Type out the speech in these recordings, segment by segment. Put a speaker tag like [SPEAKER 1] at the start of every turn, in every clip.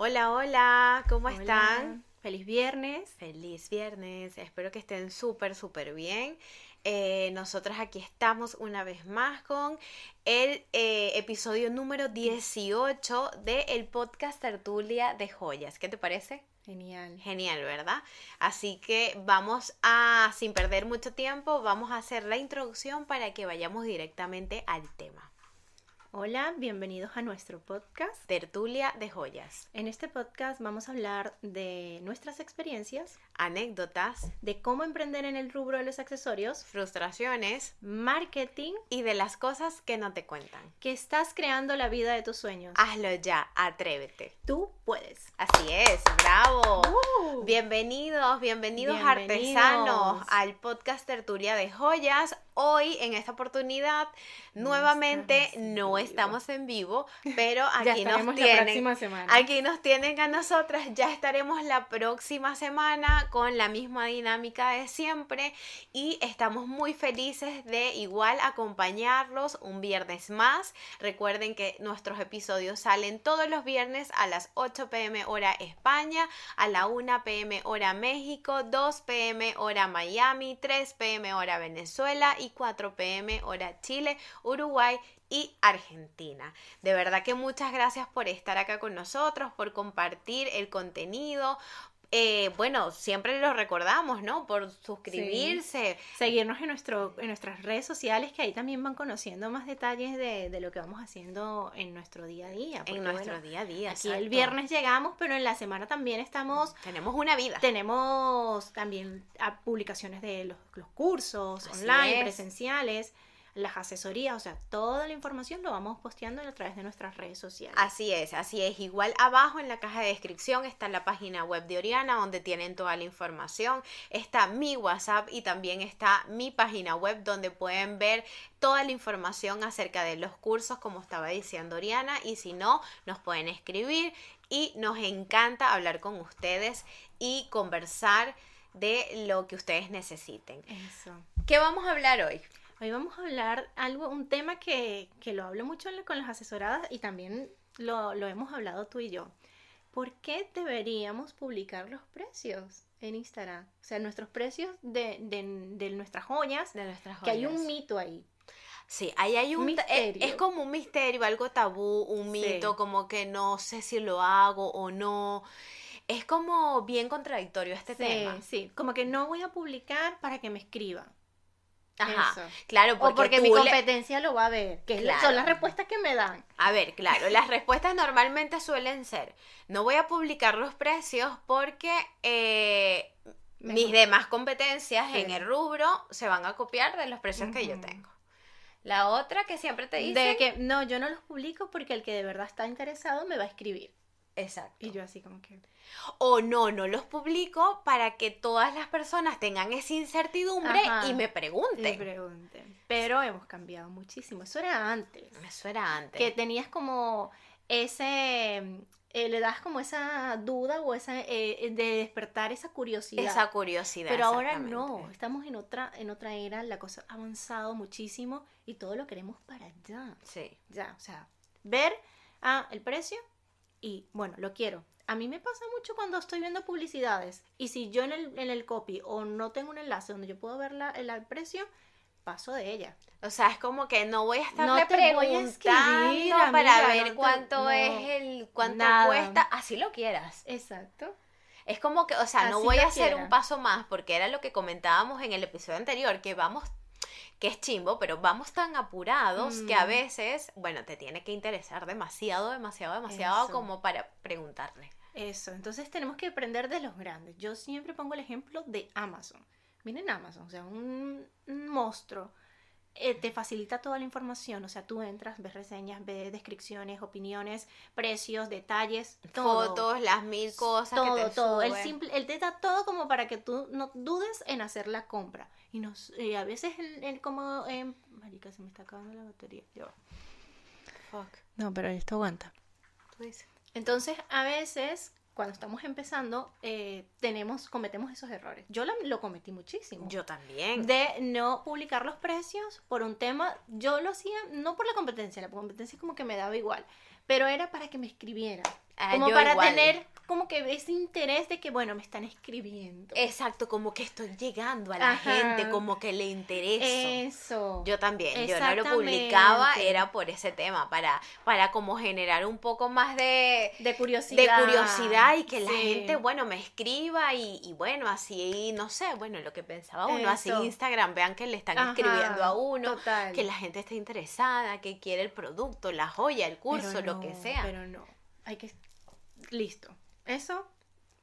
[SPEAKER 1] Hola, hola, ¿cómo
[SPEAKER 2] Hola.
[SPEAKER 1] están?
[SPEAKER 2] Feliz viernes.
[SPEAKER 1] Feliz viernes, espero que estén súper, súper bien. Eh, nosotras aquí estamos una vez más con el eh, episodio número 18 del podcast Tertulia de Joyas. ¿Qué te parece?
[SPEAKER 2] Genial.
[SPEAKER 1] Genial, ¿verdad? Así que vamos a, sin perder mucho tiempo, vamos a hacer la introducción para que vayamos directamente al tema.
[SPEAKER 2] Hola, bienvenidos a nuestro podcast.
[SPEAKER 1] Tertulia de Joyas.
[SPEAKER 2] En este podcast vamos a hablar de nuestras experiencias,
[SPEAKER 1] Anécdotas,
[SPEAKER 2] de cómo emprender en el rubro de los accesorios,
[SPEAKER 1] frustraciones
[SPEAKER 2] marketing,
[SPEAKER 1] y de las cosas que no te cuentan.
[SPEAKER 2] que estás creando la vida de tus sueños.
[SPEAKER 1] Hazlo ya, atrévete.
[SPEAKER 2] Tú puedes.
[SPEAKER 1] Así es, bravo.
[SPEAKER 2] Uh.
[SPEAKER 1] Bienvenidos, bienvenidos,
[SPEAKER 2] Bienvenidos.
[SPEAKER 1] artesanos al podcast Tertulia de Joyas. Hoy, en esta oportunidad, nuevamente
[SPEAKER 2] estamos
[SPEAKER 1] no estamos en vivo, pero
[SPEAKER 2] ya
[SPEAKER 1] aquí nos
[SPEAKER 2] estaremos la
[SPEAKER 1] tienen.
[SPEAKER 2] próxima semana.
[SPEAKER 1] Aquí nos tienen a nosotras, ya estaremos la próxima semana con la misma dinámica de siempre y estamos muy felices de igual acompañarlos un viernes más. Recuerden que nuestros episodios salen todos los viernes a las 8 pm hora España, a la 1 pm hora México, 2 pm hora Miami, 3 pm hora Venezuela y 4 pm hora Chile, Uruguay y Argentina. De verdad que muchas gracias por estar acá con nosotros, por compartir el contenido. Eh, bueno, siempre lo recordamos, ¿no? Por suscribirse.
[SPEAKER 2] Seguirnos en, nuestro, en nuestras redes sociales, que ahí también van conociendo más detalles de, de lo que vamos haciendo en nuestro día a día. porque,
[SPEAKER 1] en nuestro
[SPEAKER 2] bueno,
[SPEAKER 1] día a día.
[SPEAKER 2] Aquí el viernes llegamos, pero en la semana también estamos
[SPEAKER 1] Tenemos una vida.
[SPEAKER 2] Tenemos también ah, publicaciones de los, los cursos
[SPEAKER 1] Así
[SPEAKER 2] online,
[SPEAKER 1] es.
[SPEAKER 2] presenciales, las asesorías, o sea, toda la información lo vamos posteando a través de nuestras redes sociales.
[SPEAKER 1] Así es, así es. Igual abajo en la caja de descripción está la página web de Oriana donde tienen toda la información. Está mi WhatsApp y también está mi página web donde pueden ver toda la información acerca de los cursos, como estaba diciendo Oriana. Y si no, nos pueden escribir y nos encanta hablar con ustedes y conversar de lo que ustedes necesiten.
[SPEAKER 2] Eso.
[SPEAKER 1] ¿Qué vamos a hablar hoy?
[SPEAKER 2] Hoy vamos a hablar algo, un tema que, que lo hablo mucho con las asesoradas y también lo, lo hemos hablado tú y yo. ¿Por qué deberíamos publicar los precios en Instagram? O sea, nuestros precios de, de, de nuestras joyas,
[SPEAKER 1] De nuestras
[SPEAKER 2] que hay
[SPEAKER 1] joyas.
[SPEAKER 2] un mito ahí.
[SPEAKER 1] Sí, ahí hay un, es-
[SPEAKER 2] misterio.
[SPEAKER 1] Es, como un misterio, algo tabú, un
[SPEAKER 2] Sí.
[SPEAKER 1] mito, como que no sé si lo hago o no. Es como bien contradictorio este
[SPEAKER 2] Sí,
[SPEAKER 1] tema.
[SPEAKER 2] sí, como que no voy a publicar para que me escriban.
[SPEAKER 1] Ajá.
[SPEAKER 2] Eso.
[SPEAKER 1] Claro, porque,
[SPEAKER 2] o porque mi
[SPEAKER 1] le-
[SPEAKER 2] competencia lo va a ver, que es la- son
[SPEAKER 1] Claro.
[SPEAKER 2] las respuestas que me dan.
[SPEAKER 1] A ver, claro, las respuestas normalmente suelen ser, no voy a publicar los precios porque eh, mis demás competencias
[SPEAKER 2] Sí.
[SPEAKER 1] en el rubro se van a copiar de los precios que yo tengo. La otra que siempre te dicen...
[SPEAKER 2] De que no, yo no los publico porque el que de verdad está interesado me va a escribir.
[SPEAKER 1] Exacto.
[SPEAKER 2] Y yo así como que...
[SPEAKER 1] O no, no los publico para que todas las personas tengan esa incertidumbre
[SPEAKER 2] Ajá.
[SPEAKER 1] y me
[SPEAKER 2] Me
[SPEAKER 1] pregunten.
[SPEAKER 2] pregunten. Pero hemos cambiado muchísimo. Eso era antes.
[SPEAKER 1] Eso era antes.
[SPEAKER 2] Que tenías como ese... eh, le das como esa duda o esa... eh, de despertar esa curiosidad.
[SPEAKER 1] Esa curiosidad.
[SPEAKER 2] Pero ahora no, estamos en otra, en otra era, la cosa ha avanzado muchísimo y todo lo queremos para allá.
[SPEAKER 1] Sí.
[SPEAKER 2] Ya, o sea, ver ah, el precio y bueno, lo quiero. A mí me pasa mucho cuando estoy viendo publicidades y si yo en el, en el copy o no tengo un enlace donde yo puedo ver la, el, el precio, paso de ella.
[SPEAKER 1] O sea, es como que no voy a estarle
[SPEAKER 2] No te voy a
[SPEAKER 1] preguntando
[SPEAKER 2] escribir,
[SPEAKER 1] para
[SPEAKER 2] amiga,
[SPEAKER 1] ver
[SPEAKER 2] no te-
[SPEAKER 1] cuánto
[SPEAKER 2] no,
[SPEAKER 1] es el cuánto
[SPEAKER 2] nada.
[SPEAKER 1] cuesta, así lo quieras.
[SPEAKER 2] Exacto.
[SPEAKER 1] Es como que, o sea, no voy a hacer
[SPEAKER 2] quiera.
[SPEAKER 1] un paso más porque era lo que comentábamos en el episodio anterior, que vamos que es chimbo, pero vamos tan apurados que a
[SPEAKER 2] Mm.
[SPEAKER 1] veces, bueno, te tiene que interesar demasiado, demasiado, demasiado
[SPEAKER 2] Eso.
[SPEAKER 1] como para preguntarle.
[SPEAKER 2] Eso, entonces tenemos que aprender de los grandes. Yo siempre pongo el ejemplo de Amazon. Miren Amazon, o sea, un, un monstruo. Eh, te facilita toda la información, o sea, tú entras, ves reseñas, ves descripciones, opiniones, precios, detalles, todo.
[SPEAKER 1] Fotos, las mil cosas
[SPEAKER 2] todo,
[SPEAKER 1] que te
[SPEAKER 2] todo. Él, simple, él te da todo como para que tú no dudes en hacer la compra. Y, nos, y a veces, él, él como... eh, marica, se me está acabando la batería. Va.
[SPEAKER 1] Fuck,
[SPEAKER 2] No, pero esto aguanta.
[SPEAKER 1] tú dices.
[SPEAKER 2] Entonces, a veces, cuando estamos empezando, eh, tenemos, cometemos esos errores. Yo la- lo cometí muchísimo.
[SPEAKER 1] Yo también.
[SPEAKER 2] De no publicar los precios por un tema, yo lo hacía no por la competencia, la competencia como que me daba igual, pero era para que me escribieran.
[SPEAKER 1] Ah,
[SPEAKER 2] como para
[SPEAKER 1] igual.
[SPEAKER 2] tener como que ese interés de que, bueno, me están escribiendo.
[SPEAKER 1] Exacto, como que estoy llegando a la
[SPEAKER 2] Ajá.
[SPEAKER 1] gente, como que le intereso.
[SPEAKER 2] Eso.
[SPEAKER 1] Yo también, yo no lo publicaba, era por ese tema, para, para como generar un poco más de,
[SPEAKER 2] de
[SPEAKER 1] de
[SPEAKER 2] curiosidad.
[SPEAKER 1] curiosidad y que la gente, bueno, me escriba y, y bueno, así, no sé, bueno, lo que pensaba uno, así
[SPEAKER 2] Eso.
[SPEAKER 1] Instagram, vean que le están
[SPEAKER 2] Ajá,
[SPEAKER 1] escribiendo a uno,
[SPEAKER 2] total.
[SPEAKER 1] que la gente está interesada, que quiere el producto, la joya, el curso, lo que sea.
[SPEAKER 2] Pero no, hay que... Listo. Eso,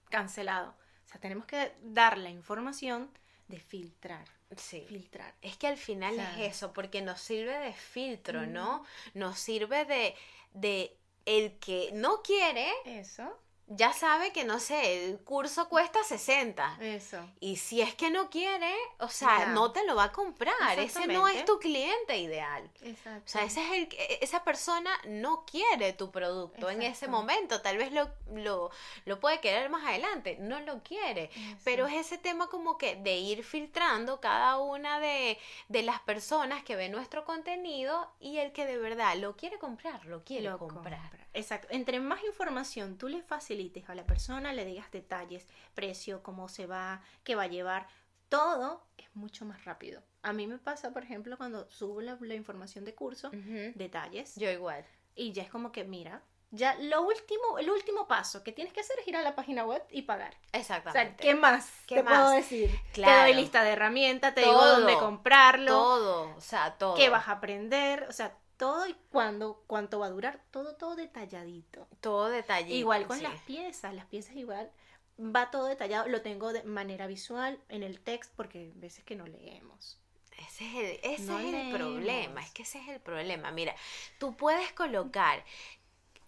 [SPEAKER 2] cancelado. O sea, tenemos que dar la información de filtrar.
[SPEAKER 1] Sí.
[SPEAKER 2] Filtrar.
[SPEAKER 1] Es que al final
[SPEAKER 2] O sea,
[SPEAKER 1] es eso, porque nos sirve de filtro, ¿no? Nos sirve de, de el que no quiere,
[SPEAKER 2] Eso,
[SPEAKER 1] ya sabe que, no sé, el curso cuesta 60.
[SPEAKER 2] eso.
[SPEAKER 1] Y si es que no quiere, o sea,
[SPEAKER 2] Ya.
[SPEAKER 1] no te lo va a comprar. Ese no es tu cliente ideal.
[SPEAKER 2] Exacto.
[SPEAKER 1] O sea, ese es el, que- esa persona no quiere tu producto en ese momento. Tal vez lo, lo, lo puede querer más adelante. No lo quiere. Pero es ese tema como que de ir filtrando cada una de, de las personas que ven nuestro contenido y el que de verdad lo quiere comprar, lo quiere
[SPEAKER 2] lo
[SPEAKER 1] comprar.
[SPEAKER 2] compra. Exacto. Entre más información tú le facilites a la persona, le digas detalles, precio, cómo se va, qué va a llevar, todo es mucho más rápido. A mí me pasa, por ejemplo, cuando subo la, la información de curso,
[SPEAKER 1] Ujú.
[SPEAKER 2] detalles,
[SPEAKER 1] Yo igual.
[SPEAKER 2] y ya es como que, mira, ya lo último, el último paso que tienes que hacer es ir a la página web y pagar. O
[SPEAKER 1] Exactamente.
[SPEAKER 2] sea, ¿qué más
[SPEAKER 1] ¿Qué
[SPEAKER 2] te
[SPEAKER 1] más?
[SPEAKER 2] puedo decir? Te
[SPEAKER 1] Claro.
[SPEAKER 2] doy lista de herramientas, te digo
[SPEAKER 1] Todo.
[SPEAKER 2] dónde comprarlo,
[SPEAKER 1] todo, o sea, todo.
[SPEAKER 2] qué vas a aprender, o sea, todo y cuándo, cuánto va a durar, todo, todo detalladito.
[SPEAKER 1] Todo detallito.
[SPEAKER 2] Igual con
[SPEAKER 1] sí.
[SPEAKER 2] las piezas, las piezas igual va todo detallado, lo tengo de manera visual en el text porque hay veces que no leemos.
[SPEAKER 1] Ese es el, ese
[SPEAKER 2] No
[SPEAKER 1] es el problema, es que ese es el problema. Mira, tú puedes colocar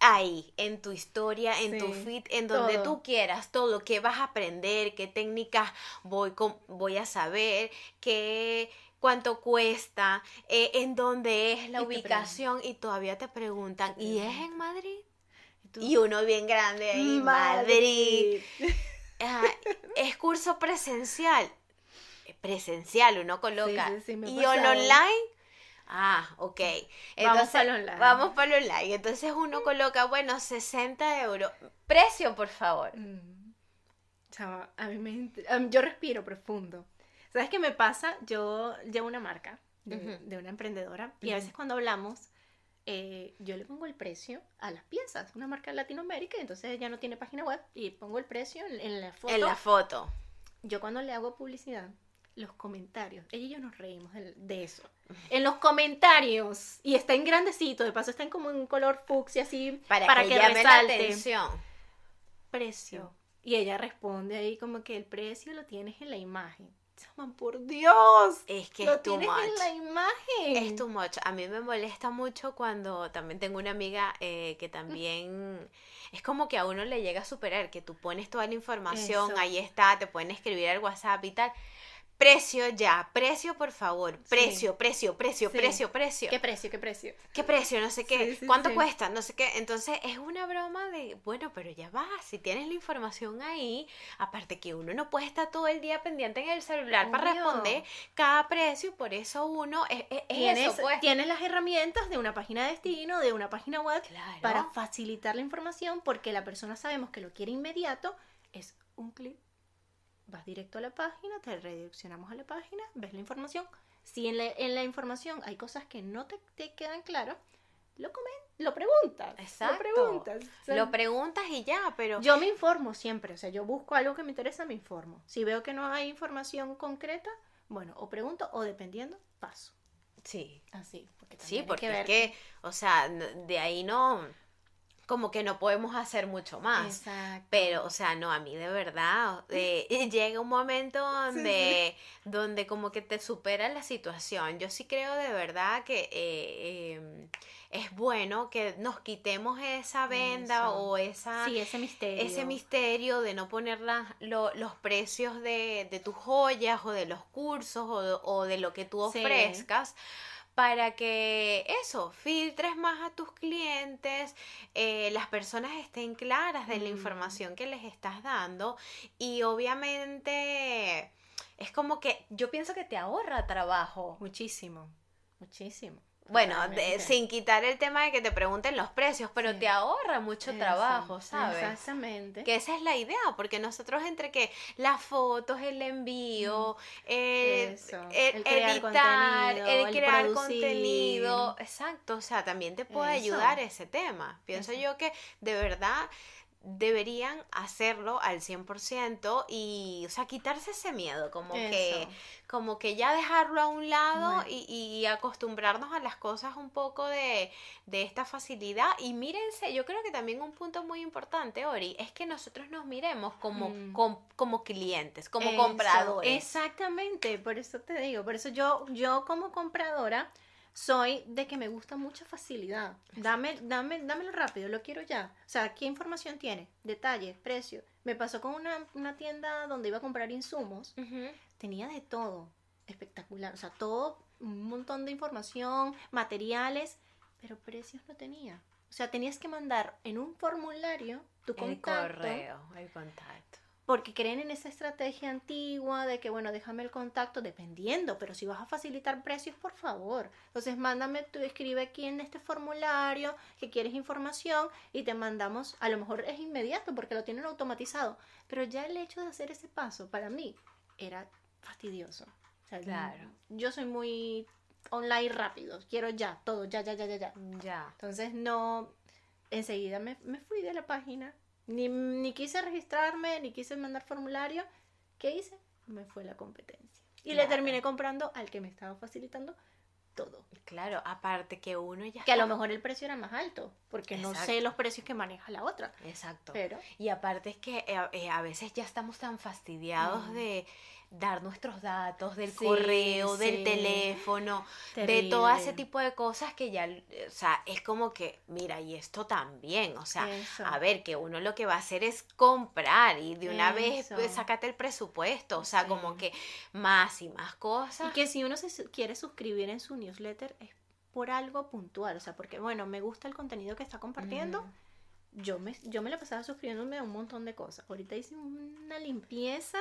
[SPEAKER 1] ahí en tu historia, en tu feed, en donde
[SPEAKER 2] todo.
[SPEAKER 1] tú quieras, todo, qué vas a aprender, qué técnicas voy, con- voy a saber, qué cuánto cuesta, eh, en dónde es la
[SPEAKER 2] Y
[SPEAKER 1] ubicación y todavía te preguntan,
[SPEAKER 2] Te
[SPEAKER 1] ¿y es en Madrid? Y uno bien grande ahí, Madrid. Ah, es curso presencial. Presencial, uno coloca.
[SPEAKER 2] Sí, sí, sí, me ha
[SPEAKER 1] y on online. Ah, ok.
[SPEAKER 2] Vamos pa'l online.
[SPEAKER 1] Vamos para el online. Entonces uno coloca, bueno, 60 euros. Precio, por favor.
[SPEAKER 2] Mm. Chava, a mí me yo respiro profundo. ¿Sabes qué me pasa? Yo llevo una marca de, de una emprendedora y a veces cuando hablamos eh, yo le pongo el precio a las piezas, una marca en Latinoamérica, entonces ella no tiene página web y pongo el precio en, en la foto.
[SPEAKER 1] En la foto.
[SPEAKER 2] Yo cuando le hago publicidad, los comentarios, ella y yo nos reímos de, eso. En los comentarios, y está en grandecito, de paso está en como un color fucsia así,
[SPEAKER 1] Para,
[SPEAKER 2] para,
[SPEAKER 1] que,
[SPEAKER 2] que,
[SPEAKER 1] llame la atención.
[SPEAKER 2] precio. Y ella responde ahí como que el precio lo tienes en la imagen. Por Dios.
[SPEAKER 1] Es que
[SPEAKER 2] lo
[SPEAKER 1] es too
[SPEAKER 2] tienes
[SPEAKER 1] much.
[SPEAKER 2] en la imagen.
[SPEAKER 1] Es too much. A mí me molesta mucho cuando también tengo una amiga eh, que también es como que a uno le llega a superar, que tú pones toda la información,
[SPEAKER 2] Eso.
[SPEAKER 1] ahí está, te pueden escribir al WhatsApp y tal. Precio ya, precio por favor, precio, precio, precio,
[SPEAKER 2] Sí.
[SPEAKER 1] precio, precio.
[SPEAKER 2] ¿Qué precio? ¿Qué precio?
[SPEAKER 1] ¿Qué precio? No sé qué.
[SPEAKER 2] Sí,
[SPEAKER 1] ¿Cuánto cuesta? No sé qué. Entonces es una broma de, bueno, pero ya va, si tienes la información ahí, aparte que uno no puede estar todo el día pendiente en el celular para responder cada precio, por eso uno es, es- es
[SPEAKER 2] Tienes,
[SPEAKER 1] eso, pues.
[SPEAKER 2] tienes las herramientas de una página de destino, de una página web,
[SPEAKER 1] Claro.
[SPEAKER 2] para facilitar la información, porque la persona sabemos que lo quiere inmediato, es un clic. Vas directo a la página, te redireccionamos a la página, ves la información. Si en la, en la información hay cosas que no te, te quedan claras, lo comen, lo preguntas.
[SPEAKER 1] Exacto.
[SPEAKER 2] Lo preguntas. O sea,
[SPEAKER 1] Lo preguntas y ya, pero
[SPEAKER 2] yo me informo siempre, o sea, yo busco algo que me interesa, me informo. Si veo que no hay información concreta, bueno, o pregunto o dependiendo, paso.
[SPEAKER 1] sí,
[SPEAKER 2] Así, porque
[SPEAKER 1] sí, porque
[SPEAKER 2] que ver
[SPEAKER 1] es que, o sea, de ahí no, como que no podemos hacer mucho más.
[SPEAKER 2] Exacto.
[SPEAKER 1] Pero, o sea, no, a mí de verdad, eh, llega un momento donde, donde como que te supera la situación. Yo sí creo de verdad que eh, em, es bueno que nos quitemos esa venda
[SPEAKER 2] Eso.
[SPEAKER 1] o esa,
[SPEAKER 2] Sí, ese misterio.
[SPEAKER 1] ese misterio de no poner la- lo- los precios de, de tus joyas o de los cursos o de, o de lo que tú
[SPEAKER 2] Sí.
[SPEAKER 1] Para que eso, filtres más a tus clientes, eh, las personas estén claras de la
[SPEAKER 2] Mm.
[SPEAKER 1] información que les estás dando y obviamente es como que yo pienso que te ahorra trabajo.
[SPEAKER 2] Muchísimo, muchísimo.
[SPEAKER 1] Bueno, de- sin quitar el tema de que te pregunten los precios, pero
[SPEAKER 2] Sí.
[SPEAKER 1] te ahorra mucho trabajo, ¿sabes?
[SPEAKER 2] Exactamente.
[SPEAKER 1] Que esa es la idea, porque nosotros entre que las fotos, el envío, el,
[SPEAKER 2] Eso,
[SPEAKER 1] el
[SPEAKER 2] el crear
[SPEAKER 1] editar, el
[SPEAKER 2] el
[SPEAKER 1] crear
[SPEAKER 2] producir.
[SPEAKER 1] contenido, exacto, o sea, también te puede
[SPEAKER 2] Eso.
[SPEAKER 1] ayudar ese tema. Pienso
[SPEAKER 2] Eso.
[SPEAKER 1] yo que de verdad deberían hacerlo al 100% y, o sea, quitarse ese miedo, como que como que ya dejarlo a un lado
[SPEAKER 2] Bueno.
[SPEAKER 1] y, y acostumbrarnos a las cosas un poco de, de esta facilidad. Y mírense, yo creo que también un punto muy importante, Ori, es que nosotros nos miremos como,
[SPEAKER 2] Mm.
[SPEAKER 1] com- como clientes, como
[SPEAKER 2] Eso,
[SPEAKER 1] compradores.
[SPEAKER 2] Exactamente, por eso te digo, por eso yo, yo como compradora soy de que me gusta mucha facilidad. Dame, dame, dámelo rápido, lo quiero ya. O sea, ¿qué información tiene? Detalles, precio. Me pasó con una, una tienda donde iba a comprar insumos, tenía de todo, espectacular. O sea, todo, un montón de información, materiales, pero precios no tenía. O sea, tenías que mandar en un formulario tu
[SPEAKER 1] El
[SPEAKER 2] contacto.
[SPEAKER 1] correo, el contacto.
[SPEAKER 2] Porque creen en esa estrategia antigua de que, bueno, déjame el contacto, dependiendo, pero si vas a facilitar precios, por favor. Entonces, mándame, tú escribe aquí en este formulario que quieres información y te mandamos, a lo mejor es inmediato porque lo tienen automatizado, pero ya el hecho de hacer ese paso para mí era fastidioso. O sea,
[SPEAKER 1] Claro.
[SPEAKER 2] Yo soy muy online rápido, quiero ya, todo, ya, ya, ya, ya, ya.
[SPEAKER 1] Ya.
[SPEAKER 2] Entonces no, enseguida me, me fui de la página. Ni, ni quise registrarme, ni quise mandar formulario. ¿Qué hice? Me fue la competencia. Y le terminé comprando al que me estaba facilitando todo.
[SPEAKER 1] Claro, aparte que uno ya
[SPEAKER 2] Que a lo mejor el precio era más alto, porque no sé los precios que maneja la otra.
[SPEAKER 1] Exacto.
[SPEAKER 2] Pero
[SPEAKER 1] Y aparte es que eh, eh, a veces ya estamos tan fastidiados
[SPEAKER 2] Mm.
[SPEAKER 1] de dar nuestros datos, del
[SPEAKER 2] Sí,
[SPEAKER 1] correo, del teléfono, de todo ese tipo de cosas que ya, o sea, es como que, mira, y esto también, o sea,
[SPEAKER 2] Eso.
[SPEAKER 1] a ver, que uno lo que va a hacer es comprar y de una vez
[SPEAKER 2] Eso.
[SPEAKER 1] pues, sácate el presupuesto, o sea, como que más y más
[SPEAKER 2] Y
[SPEAKER 1] cosas.
[SPEAKER 2] que si uno se quiere suscribir en su newsletter es por algo puntual, o sea, porque bueno, me gusta el contenido que está compartiendo, yo me, yo me la pasaba suscribiéndome a un montón de cosas. Ahorita hice una limpieza,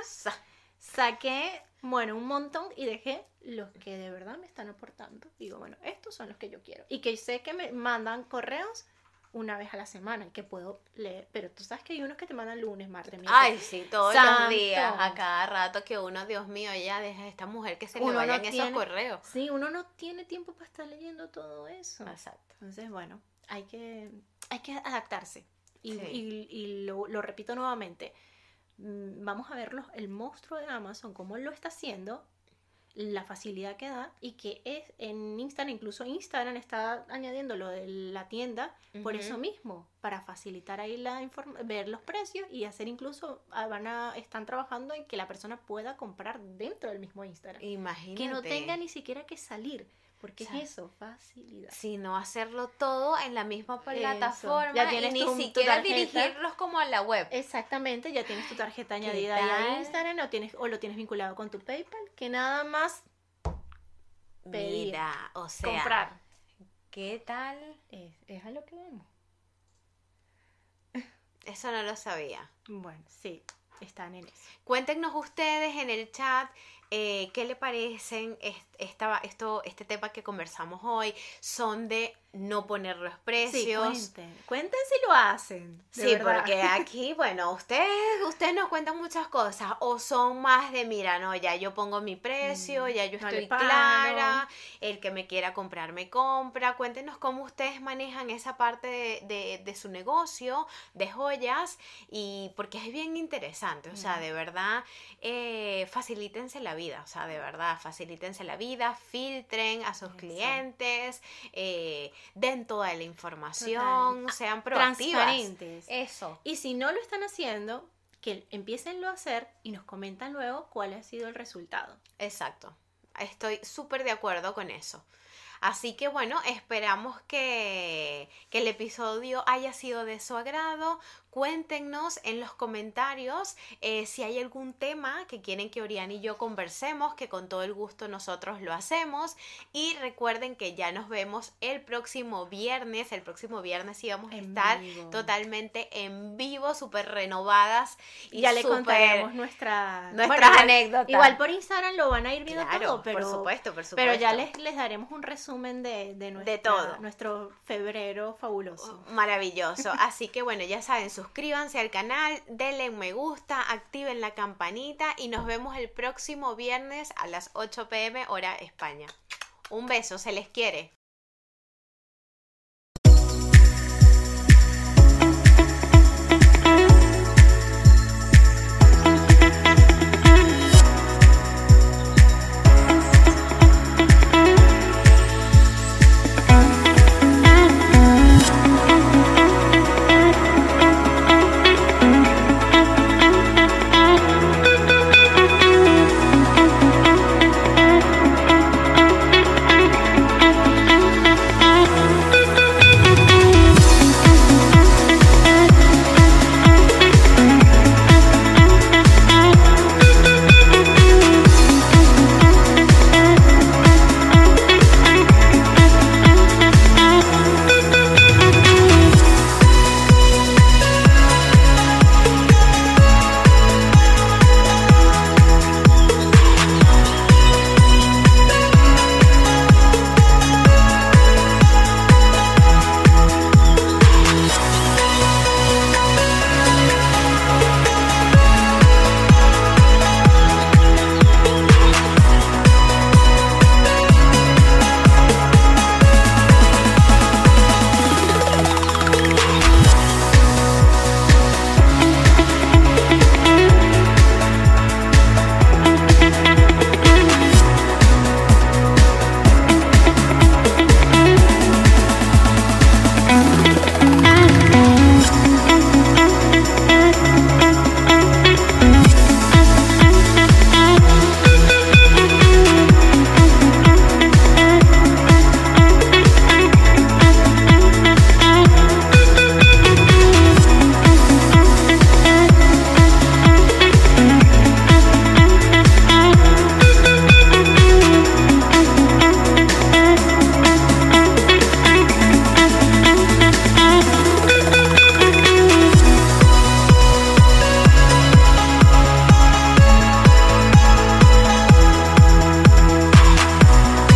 [SPEAKER 2] saqué, bueno, un montón y dejé los que de verdad me están aportando. Digo, bueno, estos son los que yo quiero. Y que sé que me mandan correos una vez a la semana y que puedo leer. Pero tú sabes que hay unos que te mandan lunes, martes, miércoles.
[SPEAKER 1] Ay, sí, todos
[SPEAKER 2] Santo.
[SPEAKER 1] los días, a cada rato que uno, Dios mío, ya deja a esta mujer que se le
[SPEAKER 2] Uno no
[SPEAKER 1] vayan esos
[SPEAKER 2] tiene-
[SPEAKER 1] correos.
[SPEAKER 2] Sí, uno no tiene tiempo para estar leyendo todo eso.
[SPEAKER 1] Exacto.
[SPEAKER 2] Entonces, bueno, hay que, hay que adaptarse. Y,
[SPEAKER 1] Sí.
[SPEAKER 2] y- y lo, lo repito nuevamente. Mm, Vamos a ver los- el monstruo de Amazon, cómo lo está haciendo, la facilidad que da y que es en Instagram, incluso Instagram está añadiendo lo de la tienda por eso mismo, para facilitar ahí la ver los precios y hacer incluso, ah, van a, están trabajando en que la persona pueda comprar dentro del mismo Instagram.
[SPEAKER 1] Imagínate.
[SPEAKER 2] Que no tenga ni siquiera que salir, porque
[SPEAKER 1] O sea,
[SPEAKER 2] es eso, facilidad.
[SPEAKER 1] Sino hacerlo todo en la misma plataforma
[SPEAKER 2] Ya
[SPEAKER 1] y
[SPEAKER 2] tienes
[SPEAKER 1] ni
[SPEAKER 2] tu-
[SPEAKER 1] siquiera dirigirlos como a la web.
[SPEAKER 2] Exactamente, ya tienes tu tarjeta
[SPEAKER 1] ¿Qué
[SPEAKER 2] añadida ahí a Instagram o, tienes, o lo tienes vinculado con tu PayPal, que nada más pedir,
[SPEAKER 1] Mira, o sea,
[SPEAKER 2] comprar.
[SPEAKER 1] ¿qué tal?
[SPEAKER 2] Es, es a lo que vamos.
[SPEAKER 1] Eso no lo sabía.
[SPEAKER 2] Bueno, sí, están en eso.
[SPEAKER 1] Cuéntenos ustedes en el chat eh, qué le parecen est- esta, esto, este tema que conversamos hoy. Son de no poner los
[SPEAKER 2] Sí,
[SPEAKER 1] precios.
[SPEAKER 2] cuenten, cuenten si lo hacen.
[SPEAKER 1] Sí,
[SPEAKER 2] verdad.
[SPEAKER 1] porque aquí, bueno, ustedes, ustedes nos cuentan muchas cosas, o son más de, mira, no, ya yo pongo mi precio,
[SPEAKER 2] Mm,
[SPEAKER 1] ya yo
[SPEAKER 2] no
[SPEAKER 1] estoy clara, el que me quiera comprar me compra, cuéntenos cómo ustedes manejan esa parte de, de- de su negocio, de joyas, y porque es bien interesante, o sea,
[SPEAKER 2] Mm.
[SPEAKER 1] de verdad, eh, facilítense la vida, o sea, de verdad, facilítense la vida, filtren a sus clientes, eh, den toda la información,
[SPEAKER 2] Total.
[SPEAKER 1] sean proactivas.
[SPEAKER 2] Transparentes.
[SPEAKER 1] Eso.
[SPEAKER 2] Y si no lo están haciendo, que empiecenlo a hacer y nos comentan luego cuál ha sido el resultado.
[SPEAKER 1] Exacto. Estoy súper de acuerdo con eso. Así que bueno, esperamos que, que el episodio haya sido de su agrado. Cuéntenos en los comentarios eh, si hay algún tema que quieren que Oriana y yo conversemos, que con todo el gusto nosotros lo hacemos. Y recuerden que ya nos vemos el próximo viernes. El próximo viernes sí vamos a estar totalmente en vivo, súper renovadas.
[SPEAKER 2] Y ya le contaremos nuestra,
[SPEAKER 1] nuestras anécdotas.
[SPEAKER 2] Igual por Instagram lo van a ir viendo todo, pero,
[SPEAKER 1] por supuesto, por supuesto.
[SPEAKER 2] Pero ya les, les daremos un resumen de, de,
[SPEAKER 1] de todo.
[SPEAKER 2] nuestro febrero fabuloso.
[SPEAKER 1] Maravilloso. Así que bueno, ya saben, suscríbanse al canal, denle un me gusta, activen la campanita y nos vemos el próximo viernes a las 8 pm hora España. Un beso, se les quiere.